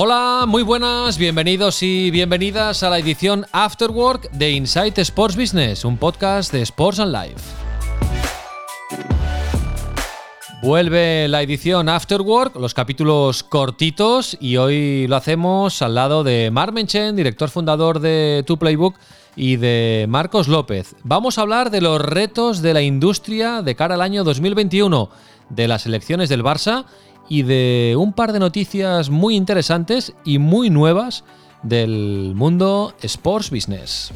Hola, muy buenas, bienvenidos y bienvenidas a la edición Afterwork de Insight Sports Business, un podcast de Sports and Life. Vuelve la edición Afterwork, los capítulos cortitos, y hoy lo hacemos al lado de Mark Menchen, director fundador de Tu Playbook, y de Marcos López. Vamos a hablar de los retos de la industria de cara al año 2021, de las elecciones del Barça y de un par de noticias muy interesantes y muy nuevas del mundo sports business.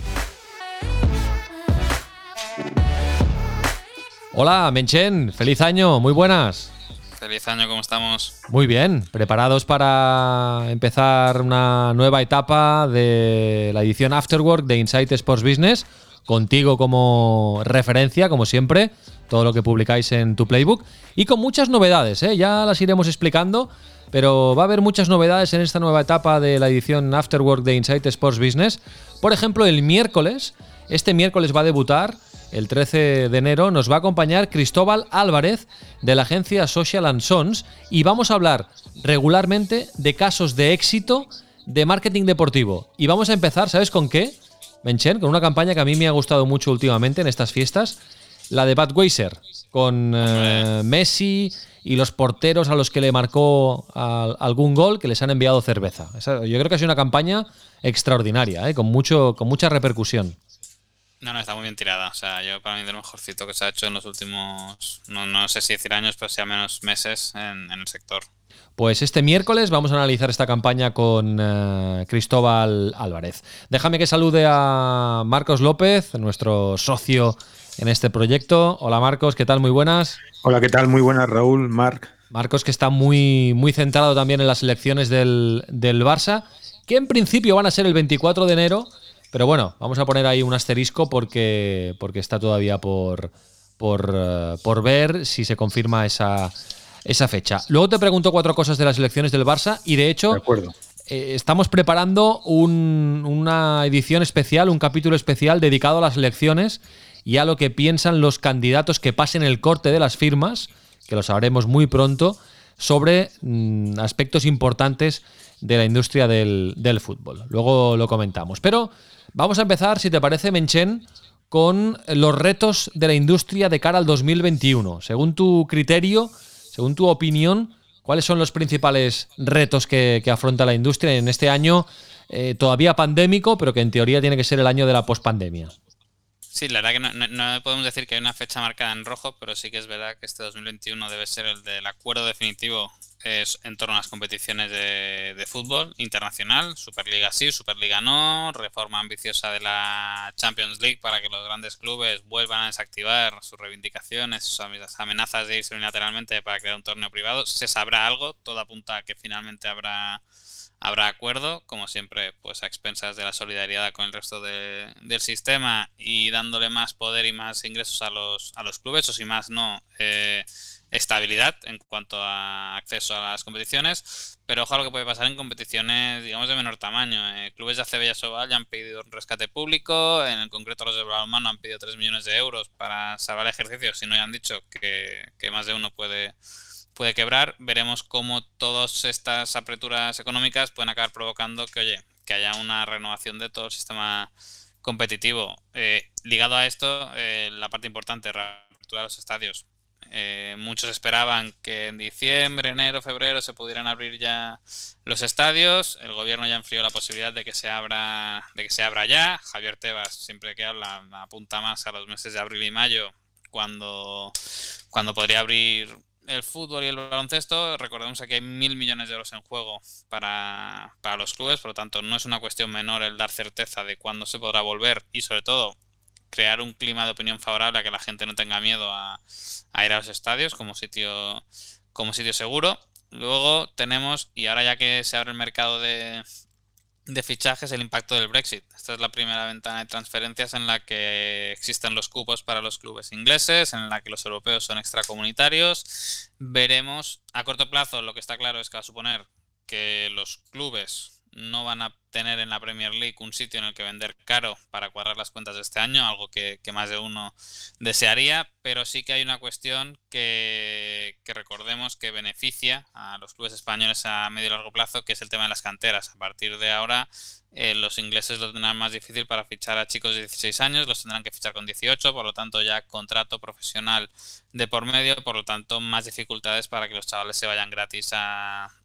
Hola, Menchen, feliz año, muy buenas. Feliz año, ¿cómo estamos? Muy bien, preparados para empezar una nueva etapa de la edición Afterwork de Insight Sports Business, contigo como referencia, como siempre, todo lo que publicáis en tu playbook. Y con muchas novedades, ¿eh? ya las iremos explicando, pero va a haber muchas novedades en esta nueva etapa de la edición Afterwork de Insight Sports Business. Por ejemplo, el miércoles, este miércoles va a debutar, el 13 de enero, nos va a acompañar Cristóbal Álvarez de la agencia Social and Sons y vamos a hablar regularmente de casos de éxito de marketing deportivo. Y vamos a empezar, ¿sabes con qué? Menchen, con una campaña que a mí me ha gustado mucho últimamente en estas fiestas la de Budweiser, con eh, Messi y los porteros a los que le marcó algún gol que les han enviado cerveza. yo creo que ha sido una campaña extraordinaria, eh, con, mucho, con mucha repercusión. No, no, está muy bien tirada. O sea, yo para mí de lo mejorcito que se ha hecho en los últimos, no, sé si decir años, pero sí al menos meses en, el sector. Pues este miércoles vamos a analizar esta campaña con eh, Cristóbal Álvarez. Déjame que salude a Marcos López, nuestro socio en este proyecto. Hola Marcos, ¿qué tal? Muy buenas. Hola, ¿qué tal? Muy buenas, Raúl, Marc. Marcos que está muy, muy centrado también en las elecciones del, Barça, que en principio van a ser el 24 de enero, pero bueno, vamos a poner ahí un asterisco porque, porque está todavía por, por, eh, por ver si se confirma esa, esa fecha. Luego te pregunto cuatro cosas de las elecciones del Barça y de hecho... Eh, estamos preparando una edición especial, un capítulo especial dedicado a las elecciones y a lo que piensan los candidatos que pasen el corte de las firmas, que lo sabremos muy pronto, sobre mm, aspectos importantes de la industria del, fútbol. Luego lo comentamos. Pero vamos a empezar, si te parece, Menchen, con los retos de la industria de cara al 2021. Según tu criterio, según tu opinión, ¿cuáles son los principales retos que, afronta la industria en este año eh, todavía pandémico, pero que en teoría tiene que ser el año de la pospandemia? Sí, la verdad que no, podemos decir que hay una fecha marcada en rojo, pero sí que es verdad que este 2021 debe ser el del acuerdo definitivo en torno a las competiciones de, fútbol internacional, Superliga sí, Superliga no, reforma ambiciosa de la Champions League para que los grandes clubes vuelvan a desactivar sus reivindicaciones, sus amenazas de irse unilateralmente para crear un torneo privado. Se sabrá algo, todo apunta a que finalmente habrá habrá acuerdo, como siempre, pues a expensas de la solidaridad con el resto del sistema y dándole más poder y más ingresos a los, a los clubes, o si más no, eh, estabilidad en cuanto a acceso a las competiciones. Pero ojalá lo que puede pasar en competiciones, digamos, de menor tamaño. Eh, clubes de ACB y Asobal ya han pedido un rescate público, en el concreto los de balonmano han pedido 3 millones de euros para salvar el ejercicio, si no ya han dicho que, que más de uno puede puede quebrar. Veremos cómo todas estas aperturas económicas pueden acabar provocando que, oye, que haya una renovación de todo el sistema competitivo. Eh, ligado a esto, eh, la parte importante, reapertura de los estadios. Eh, muchos esperaban que en diciembre, enero, febrero se pudieran abrir ya los estadios. El gobierno ya enfrió la posibilidad de que se abra, de que se abra ya. Javier Tebas, siempre que habla, apunta más a los meses de abril y mayo, cuando, cuando podría abrir el fútbol y el baloncesto, recordemos que hay mil millones de euros en juego para, los clubes, por lo tanto no es una cuestión menor el dar certeza de cuándo se podrá volver y sobre todo crear un clima de opinión favorable a que la gente no tenga miedo a, ir a los estadios como sitio, como sitio seguro. Luego tenemos, y ahora ya que se abre el mercado de, de fichajes el impacto del Brexit. Esta es la primera ventana de transferencias en la que existen los cupos para los clubes ingleses, en la que los europeos son extracomunitarios. Veremos a corto plazo, lo que está claro es que a suponer que los clubes no van a tener en la Premier League un sitio en el que vender caro para cuadrar las cuentas de este año, algo que, más de uno desearía, pero sí que hay una cuestión que, recordemos que beneficia a los clubes españoles a medio y largo plazo, que es el tema de las canteras. A partir de ahora, eh, los ingleses lo tendrán más difícil para fichar a chicos de 16 años, los tendrán que fichar con 18, por lo tanto ya contrato profesional de por medio, por lo tanto más dificultades para que los chavales se vayan gratis a,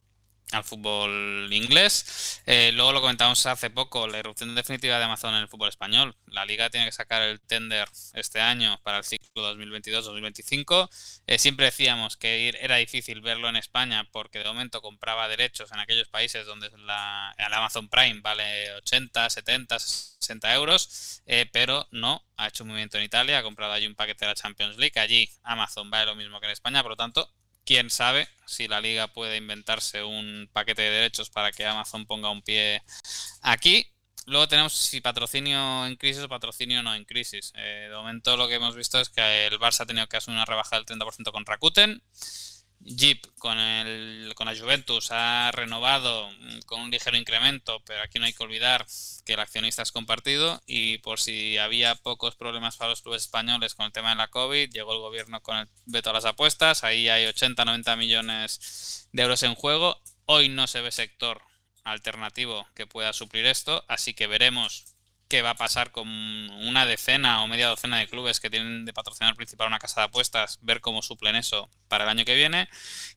al fútbol inglés. Eh, luego lo comentamos hace poco, la irrupción definitiva de Amazon en el fútbol español. La liga tiene que sacar el tender este año para el ciclo 2022-2025. Eh, siempre decíamos que era difícil verlo en España porque de momento compraba derechos en aquellos países donde la, el Amazon Prime vale 80, 70, 60 euros, eh, pero no, ha hecho un movimiento en Italia, ha comprado allí un paquete de la Champions League. Allí Amazon vale lo mismo que en España, por lo tanto, quién sabe si la liga puede inventarse un paquete de derechos para que Amazon ponga un pie aquí. Luego tenemos si patrocinio en crisis o patrocinio no en crisis. Eh, de momento lo que hemos visto es que el Barça ha tenido que asumir una rebaja del 30% con Rakuten. Jeep con, el, con la Juventus ha renovado con un ligero incremento, pero aquí no hay que olvidar que el accionista es compartido y por si había pocos problemas para los clubes españoles con el tema de la COVID, llegó el gobierno con el veto a las apuestas, ahí hay 80-90 millones de euros en juego, hoy no se ve sector alternativo que pueda suplir esto, así que veremos qué va a pasar con una decena o media docena de clubes que tienen de patrocinar principal una casa de apuestas, ver cómo suplen eso para el año que viene.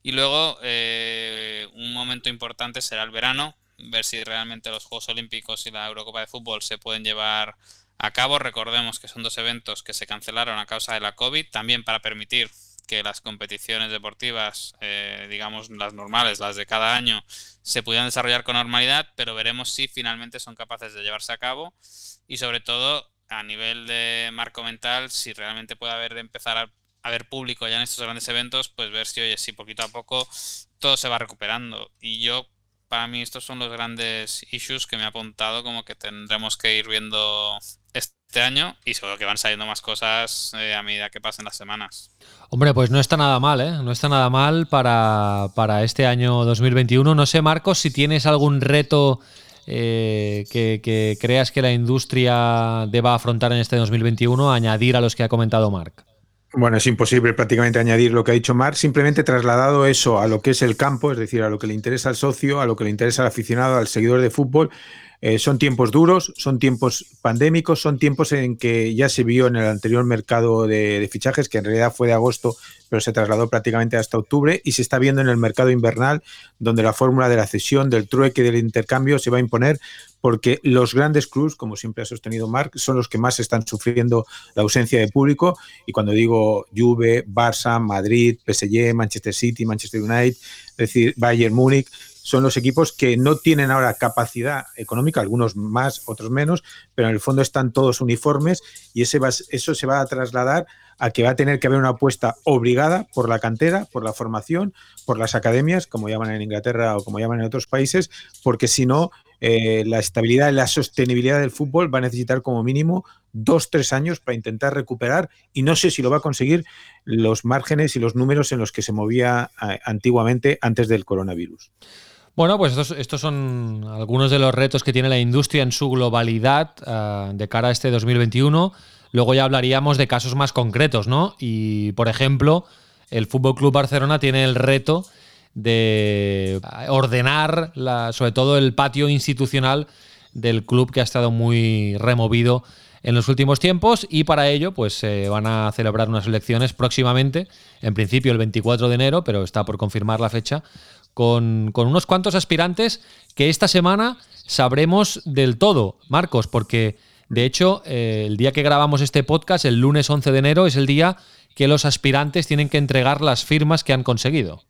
Y luego eh, un momento importante será el verano, ver si realmente los Juegos Olímpicos y la Eurocopa de Fútbol se pueden llevar a cabo. Recordemos que son dos eventos que se cancelaron a causa de la COVID, también para permitir que las competiciones deportivas, eh, digamos las normales, las de cada año, se pudieran desarrollar con normalidad, pero veremos si finalmente son capaces de llevarse a cabo y sobre todo a nivel de marco mental, si realmente puede haber de empezar a haber público ya en estos grandes eventos, pues ver si, oye, si poquito a poco todo se va recuperando. Y yo, para mí, estos son los grandes issues que me ha apuntado, como que tendremos que ir viendo este año y seguro que van saliendo más cosas eh, a medida que pasen las semanas. Hombre, pues no está nada mal, ¿eh? No está nada mal para, este año 2021. No sé, Marcos, si tienes algún reto eh, que, creas que la industria deba afrontar en este 2021, añadir a los que ha comentado Marc. Bueno, es imposible prácticamente añadir lo que ha dicho Marc, simplemente trasladado eso a lo que es el campo, es decir, a lo que le interesa al socio, a lo que le interesa al aficionado, al seguidor de fútbol eh, son tiempos duros, son tiempos pandémicos, son tiempos en que ya se vio en el anterior mercado de, fichajes, que en realidad fue de agosto, pero se trasladó prácticamente hasta octubre, y se está viendo en el mercado invernal, donde la fórmula de la cesión, del trueque, del intercambio se va a imponer, porque los grandes clubes, como siempre ha sostenido Marc, son los que más están sufriendo la ausencia de público, y cuando digo Juve, Barça, Madrid, PSG, Manchester City, Manchester United, es decir, Bayern Múnich, son los equipos que no tienen ahora capacidad económica, algunos más, otros menos, pero en el fondo están todos uniformes y ese eso se va a trasladar a que va a tener que haber una apuesta obligada por la cantera, por la formación, por las academias, como llaman en Inglaterra o como llaman en otros países, porque si no, eh, la estabilidad y la sostenibilidad del fútbol va a necesitar como mínimo dos, tres años para intentar recuperar y no sé si lo va a conseguir los márgenes y los números en los que se movía antiguamente antes del coronavirus. Bueno, pues estos, son algunos de los retos que tiene la industria en su globalidad eh, de cara a este 2021. Luego ya hablaríamos de casos más concretos, ¿no? Y, por ejemplo, el Fútbol Club Barcelona tiene el reto de ordenar, sobre todo el patio institucional del club que ha estado muy removido en los últimos tiempos y para ello pues se van a celebrar unas elecciones próximamente, en principio el 24 de enero, pero está por confirmar la fecha, con, unos cuantos aspirantes que esta semana sabremos del todo, Marcos, porque de hecho eh, el día que grabamos este podcast, el lunes 11 de enero, es el día que los aspirantes tienen que entregar las firmas que han conseguido.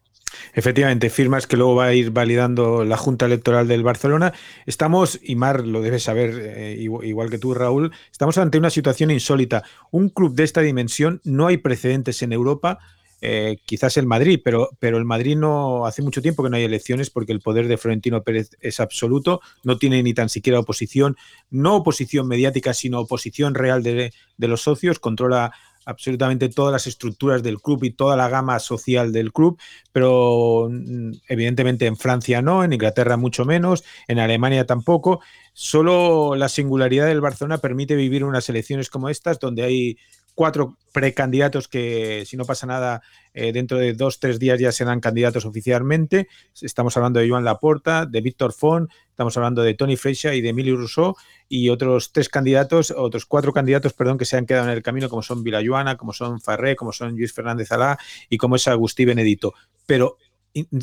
Efectivamente, firmas que luego va a ir validando la Junta Electoral del Barcelona. Estamos, y Mar lo debes saber eh, igual que tú, Raúl, estamos ante una situación insólita. Un club de esta dimensión, no hay precedentes en Europa eh, quizás el Madrid, pero, pero el Madrid no hace mucho tiempo que no hay elecciones porque el poder de Florentino Pérez es absoluto, no tiene ni tan siquiera oposición, no oposición mediática, sino oposición real de, de los socios, controla absolutamente todas las estructuras del club y toda la gama social del club, pero mm, evidentemente en Francia no, en Inglaterra mucho menos, en Alemania tampoco. Solo la singularidad del Barcelona permite vivir unas elecciones como estas, donde hay cuatro precandidatos que, si no pasa nada, eh, dentro de dos, tres días ya serán candidatos oficialmente. Estamos hablando de Joan Laporta, de Víctor Font, estamos hablando de Tony Freixa y de Emilio Rousseau y otros tres candidatos, otros cuatro candidatos, perdón, que se han quedado en el camino, como son Vilayuana, como son Farré, como son Luis Fernández Alá y como es Agustí Benedito. Pero,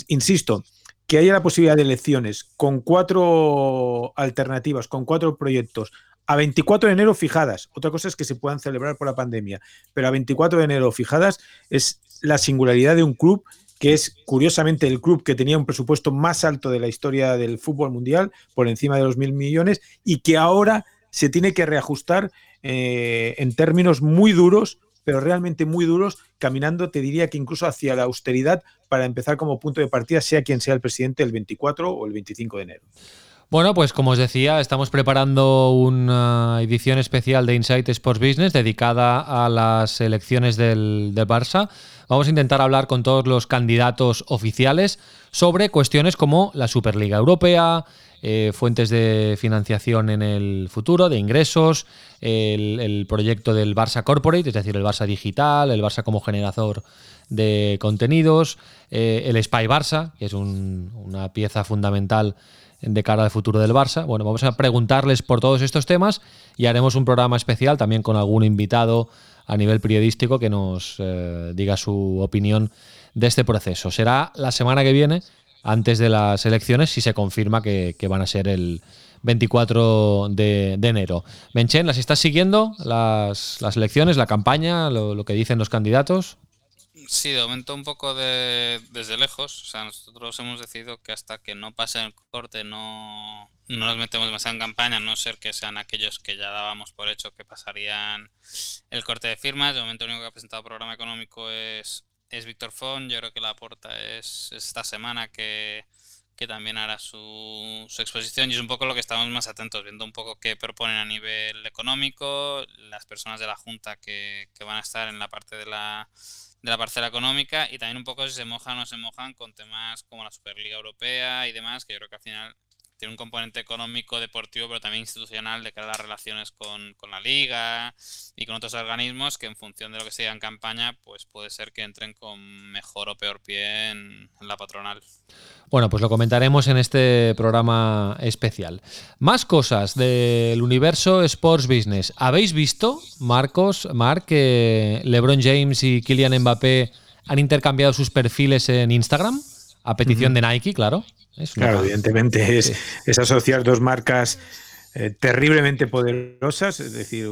insisto, que haya la posibilidad de elecciones con cuatro alternativas, con cuatro proyectos a 24 de enero fijadas. Otra cosa es que se puedan celebrar por la pandemia, pero a 24 de enero fijadas es la singularidad de un club que es curiosamente el club que tenía un presupuesto más alto de la historia del fútbol mundial, por encima de los mil millones, y que ahora se tiene que reajustar eh, en términos muy duros, pero realmente muy duros, caminando, te diría que incluso hacia la austeridad para empezar como punto de partida, sea quien sea el presidente el 24 o el 25 de enero. Bueno, pues como os decía, estamos preparando una edición especial de Insight Sports Business dedicada a las elecciones del, Barça. Vamos a intentar hablar con todos los candidatos oficiales sobre cuestiones como la Superliga Europea, eh, fuentes de financiación en el futuro, de ingresos, el, proyecto del Barça Corporate, es decir, el Barça Digital, el Barça como generador de contenidos, eh, el Spy Barça, que es una pieza fundamental de cara al futuro del Barça. Bueno, vamos a preguntarles por todos estos temas y haremos un programa especial también con algún invitado a nivel periodístico que nos eh, diga su opinión de este proceso. Será la semana que viene, antes de las elecciones, si se confirma que, van a ser el 24 de, enero. Benchen, ¿las estás siguiendo? Las, elecciones, la campaña, lo que dicen los candidatos? Sí, de momento un poco de, desde lejos. O sea, nosotros hemos decidido que hasta que no pase el corte no, no nos metemos demasiado en campaña, a no ser que sean aquellos que ya dábamos por hecho que pasarían el corte de firmas. De momento el único que ha presentado programa económico es, es Víctor Font. Yo creo que la aporta es, esta semana que, que también hará su, su, exposición y es un poco lo que estamos más atentos, viendo un poco qué proponen a nivel económico, las personas de la Junta que, que van a estar en la parte de la de la parcela económica y también un poco si se mojan o no se mojan con temas como la Superliga Europea y demás, que yo creo que al final tiene un componente económico, deportivo, pero también institucional de cara a las relaciones con, la liga y con otros organismos que en función de lo que se en campaña, pues puede ser que entren con mejor o peor pie en, la patronal. Bueno, pues lo comentaremos en este programa especial. Más cosas del universo Sports Business. ¿Habéis visto, Marcos, Mark, que LeBron James y Kylian Mbappé han intercambiado sus perfiles en Instagram? A petición de Nike, claro. Claro, evidentemente es, asociar dos marcas eh, terriblemente poderosas, es decir,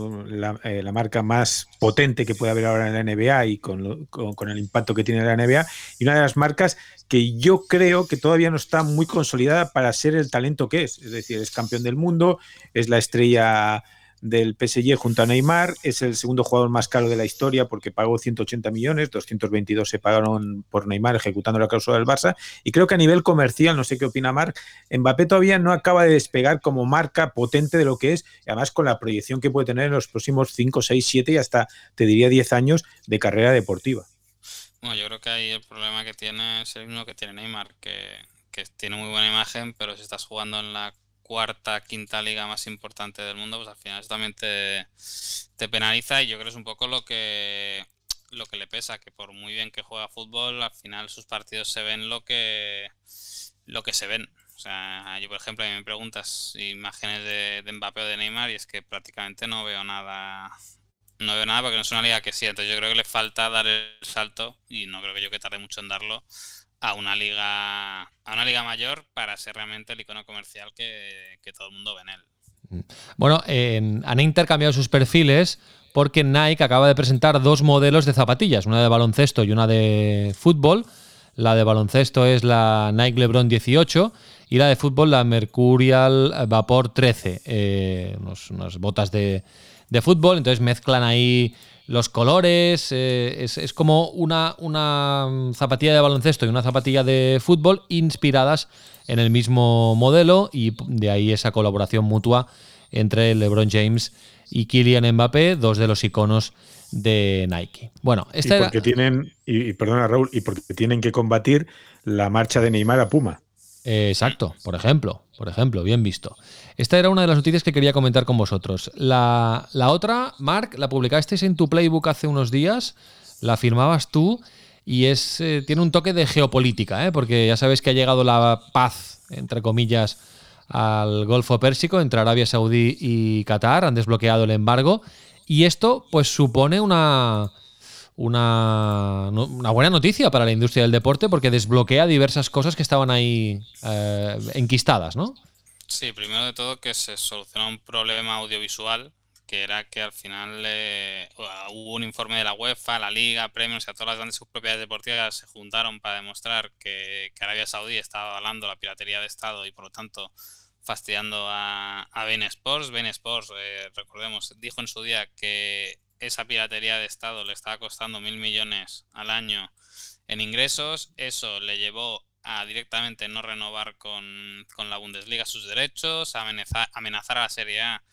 eh, la, marca más potente que puede haber ahora en la NBA y con, con, el impacto que tiene la NBA, y una de las marcas que yo creo que todavía no está muy consolidada para ser el talento que es, es decir, es campeón del mundo, es la estrella del PSG junto a Neymar. Es el segundo jugador más caro de la historia porque pagó 180 millones, 222 se pagaron por Neymar ejecutando la cláusula del Barça. Y creo que a nivel comercial, no sé qué opina Marc, Mbappé todavía no acaba de despegar como marca potente de lo que es, además con la proyección que puede tener en los próximos 5, 6, 7 y hasta, te diría, 10 años de carrera deportiva. Bueno, yo creo que ahí el problema que tiene es el mismo que tiene Neymar, que, que tiene muy buena imagen, pero si estás jugando en la cuarta, quinta liga más importante del mundo, pues al final eso también te, penaliza y yo creo que es un poco lo que lo que le pesa, que por muy bien que juega fútbol, al final sus partidos se ven lo que lo que se ven. O sea, yo por ejemplo, a mí me preguntas imágenes de, de Mbappé o de Neymar y es que prácticamente no veo nada no veo nada porque no es una liga que sí, entonces yo creo que le falta dar el salto y no creo que yo que tarde mucho en darlo a una liga a una liga mayor para ser realmente el icono comercial que, todo el mundo ve en él. Mm. Bueno, han intercambiado sus perfiles porque Nike acaba de presentar dos modelos de zapatillas, una de baloncesto y una de fútbol. La de baloncesto es la Nike LeBron 18 y la de fútbol, la Mercurial Vapor 13, eh, unas botas de, de, fútbol, entonces mezclan ahí los colores, eh, es, es, como una, una zapatilla de baloncesto y una zapatilla de fútbol inspiradas en el mismo modelo y de ahí esa colaboración mutua entre LeBron James y Kylian Mbappé, dos de los iconos de Nike. Bueno, esta y porque tienen, y, perdona Raúl, y porque tienen que combatir la marcha de Neymar a Puma. Eh, exacto, por ejemplo, por ejemplo, bien visto. Esta era una de las noticias que quería comentar con vosotros. La, otra, Mark, la publicasteis en tu playbook hace unos días, la firmabas tú y eh, tiene un toque de geopolítica, ¿eh? porque ya sabes que ha llegado la paz, entre comillas, al Golfo Pérsico entre Arabia Saudí y Qatar, han desbloqueado el embargo y esto pues supone una, una, una, buena noticia para la industria del deporte porque desbloquea diversas cosas que estaban ahí eh, enquistadas, ¿no? Sí, primero de todo que se soluciona un problema audiovisual que era que al final eh, hubo un informe de la UEFA, la Liga, Premios, o sea, todas las grandes propiedades deportivas se juntaron para demostrar que, Arabia Saudí estaba avalando la piratería de Estado y por lo tanto fastidiando a, a Ben Sports. Ben Sports, eh, recordemos, dijo en su día que esa piratería de Estado le estaba costando mil millones al año en ingresos. Eso le llevó a directamente no renovar con, con la Bundesliga sus derechos, a amenazar, amenazar a la Serie A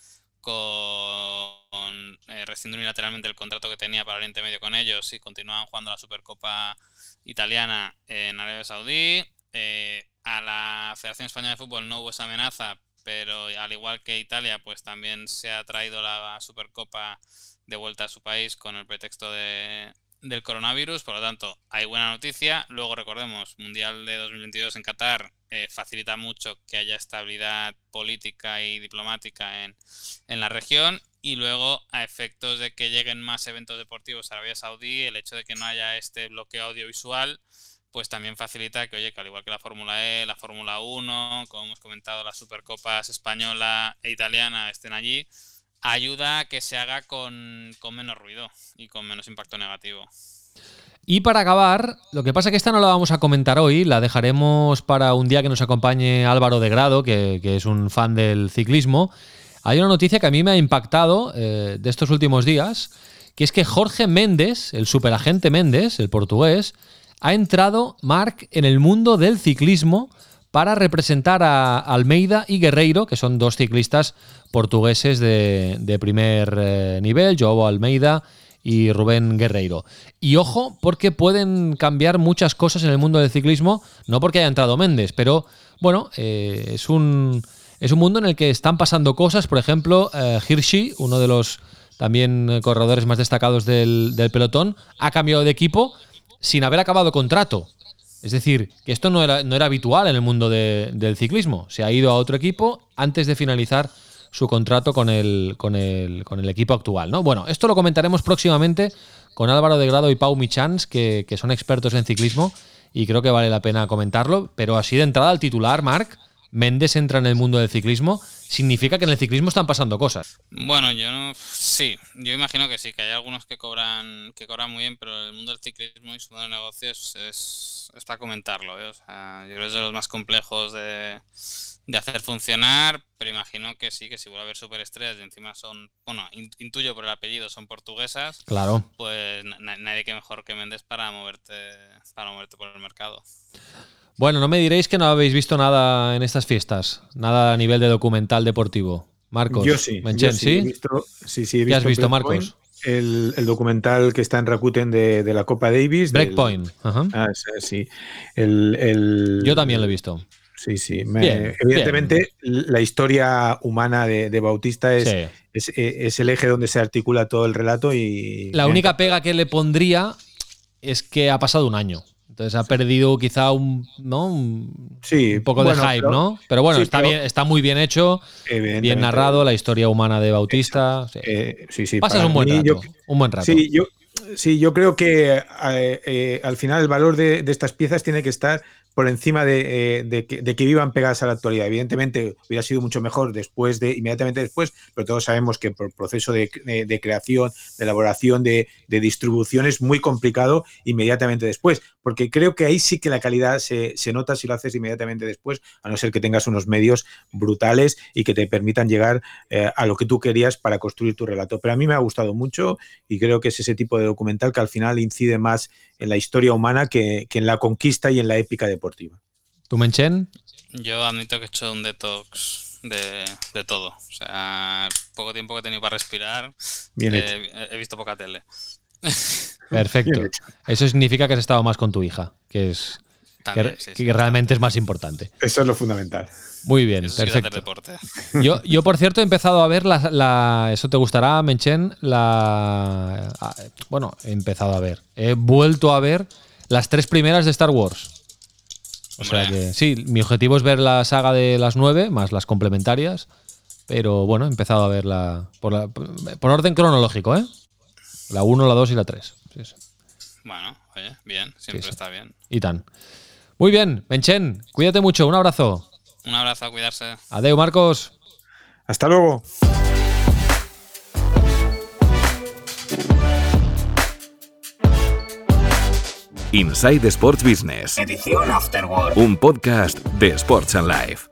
con eh, rescindir unilateralmente el contrato que tenía para Oriente Medio con ellos y continuaban jugando la Supercopa Italiana en Arabia Saudí. Eh, a la Federación Española de Fútbol no hubo esa amenaza, pero al igual que Italia, pues también se ha traído la Supercopa de vuelta a su país con el pretexto de, del coronavirus, por lo tanto, hay buena noticia. Luego recordemos, Mundial de 2022 en Qatar eh, facilita mucho que haya estabilidad política y diplomática en, en, la región. Y luego, a efectos de que lleguen más eventos deportivos a Arabia Saudí, el hecho de que no haya este bloqueo audiovisual, pues también facilita que, oye, que al igual que la Fórmula E, la Fórmula 1, como hemos comentado, las Supercopas española e italiana estén allí, ayuda a que se haga con, menos ruido y con menos impacto negativo. Y para acabar, lo que pasa es que esta no la vamos a comentar hoy, la dejaremos para un día que nos acompañe Álvaro de Grado, que, es un fan del ciclismo. Hay una noticia que a mí me ha impactado eh, de estos últimos días, que es que Jorge Méndez, el superagente Méndez, el portugués, ha entrado, Marc, en el mundo del ciclismo para representar a Almeida y Guerreiro, que son dos ciclistas portugueses de, primer eh, nivel, Joao Almeida y Rubén Guerreiro. Y ojo, porque pueden cambiar muchas cosas en el mundo del ciclismo, no porque haya entrado Méndez, pero bueno, eh, es, un, es un mundo en el que están pasando cosas, por ejemplo, eh, Hirschi, uno de los también corredores más destacados del, del pelotón, ha cambiado de equipo sin haber acabado contrato. Es decir, que esto no era, no era habitual en el mundo del ciclismo. Se ha ido a otro equipo antes de finalizar su contrato con el, con el, con el equipo actual. ¿no? Bueno, esto lo comentaremos próximamente con Álvaro de Grado y Pau Michans, que, que son expertos en ciclismo, y creo que vale la pena comentarlo. Pero así de entrada al titular, Marc, Méndez entra en el mundo del ciclismo significa que en el ciclismo están pasando cosas. Bueno, yo no, sí, yo imagino que sí, que hay algunos que cobran, que cobran muy bien, pero el mundo del ciclismo y su mundo de negocios es, es para comentarlo, ¿eh? o sea, yo creo que es de los más complejos de, de hacer funcionar, pero imagino que sí, que si vuelve a haber superestrellas y encima son, bueno, intuyo por el apellido, son portuguesas, claro. pues nadie que mejor que Méndez para moverte, para moverte por el mercado. Bueno, no me diréis que no habéis visto nada en estas fiestas, nada a nivel de documental deportivo. Marcos, yo sí. sí, He visto, sí, sí, ¿Qué has visto, Marcos? El, documental que está en Rakuten de, la Copa Davis. Breakpoint. Ah, sí. El, yo también lo he visto. Sí, sí. evidentemente, la historia humana de, Bautista es, es, el eje donde se articula todo el relato y. La única pega que le pondría es que ha pasado un año. Entonces ha perdido quizá un, ¿no? un, sí, poco de hype, ¿no? Pero bueno, está, bien, está muy bien hecho, bien narrado, la historia humana de Bautista. Sí, eh, sí, Pasas un buen rato. un buen rato. Sí, yo, sí, yo creo que eh, eh, al final el valor de, estas piezas tiene que estar por encima de, de, que, vivan pegadas a la actualidad. Evidentemente hubiera sido mucho mejor después de, inmediatamente después, pero todos sabemos que por proceso de, creación, de elaboración, de, distribución es muy complicado inmediatamente después. Porque creo que ahí sí que la calidad se, nota si lo haces inmediatamente después, a no ser que tengas unos medios brutales y que te permitan llegar eh, a lo que tú querías para construir tu relato. Pero a mí me ha gustado mucho y creo que es ese tipo de documental que al final incide más en la historia humana que, en la conquista y en la épica deportiva. ¿Tú, Menchen? Yo admito que he hecho un detox de, todo. O sea, poco tiempo que he tenido para respirar. Bien eh, He visto poca tele. Perfecto. Eso significa que has estado más con tu hija, que es que, realmente es más importante. Eso es lo fundamental. Muy bien, perfecto. Yo, yo, por cierto, he empezado a ver la, Eso te gustará, Menchen. La. Bueno, he empezado a ver. He vuelto a ver las tres primeras de Star Wars. O sea que sí, mi objetivo es ver la saga de las nueve, más las complementarias. Pero bueno, he empezado a verla por, por orden cronológico, ¿eh? La 1, la 2 y la 3. Bueno, oye, bien, siempre está bien. Y tan. Muy bien, Menchen, cuídate mucho, un abrazo. Un abrazo, a cuidarse. Adeu, Marcos. Hasta luego. Inside Sports Business. Edición Afterword. Un podcast de Sports and Life.